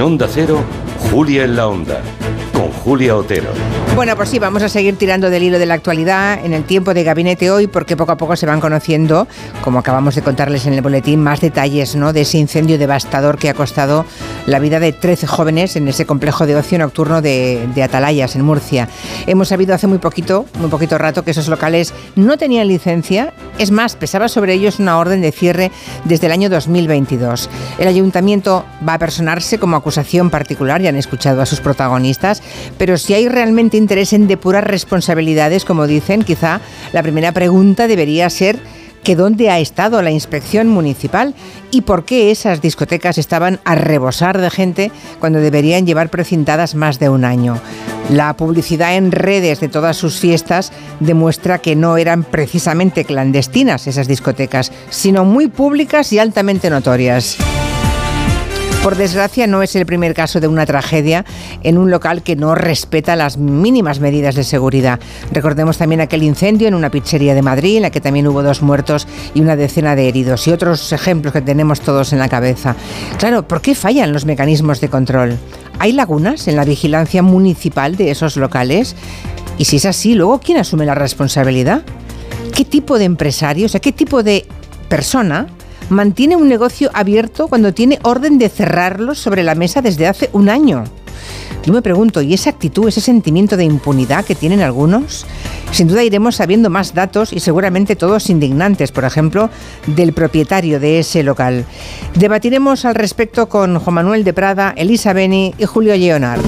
En Onda Cero, Julia en la Onda, con Julia Otero. Bueno, pues sí, vamos a seguir tirando del hilo de la actualidad en el tiempo de gabinete hoy, porque poco a poco se van conociendo, como acabamos de contarles en el boletín, más detalles ¿no? de ese incendio devastador que ha costado la vida de 13 jóvenes en ese complejo de ocio nocturno de, de Atalayas, en Murcia. Hemos sabido hace muy poquito, muy poquito rato, que esos locales no tenían licencia, es más, pesaba sobre ellos una orden de cierre desde el año 2022. El ayuntamiento va a personarse como acusación particular, ya han escuchado a sus protagonistas, pero si hay realmente interés en depurar responsabilidades, como dicen, quizá la primera pregunta debería ser que dónde ha estado la inspección municipal y por qué esas discotecas estaban a rebosar de gente cuando deberían llevar precintadas más de un año. La publicidad en redes de todas sus fiestas demuestra que no eran precisamente clandestinas esas discotecas, sino muy públicas y altamente notorias. Por desgracia, no es el primer caso de una tragedia en un local que no respeta las mínimas medidas de seguridad. Recordemos también aquel incendio en una pizzería de Madrid, en la que también hubo dos muertos y una decena de heridos, y otros ejemplos que tenemos todos en la cabeza. Claro, ¿por qué fallan los mecanismos de control? ¿Hay lagunas en la vigilancia municipal de esos locales? Y si es así, luego, ¿quién asume la responsabilidad? ¿Qué tipo de empresario, o sea, qué tipo de persona mantiene un negocio abierto cuando tiene orden de cerrarlo sobre la mesa desde hace un año. Yo me pregunto, ¿y esa actitud, ese sentimiento de impunidad que tienen algunos? Sin duda iremos sabiendo más datos y seguramente todos indignantes, por ejemplo, del propietario de ese local. Debatiremos al respecto con Juan Manuel de Prada, Elisa Beni y Julio Leonard.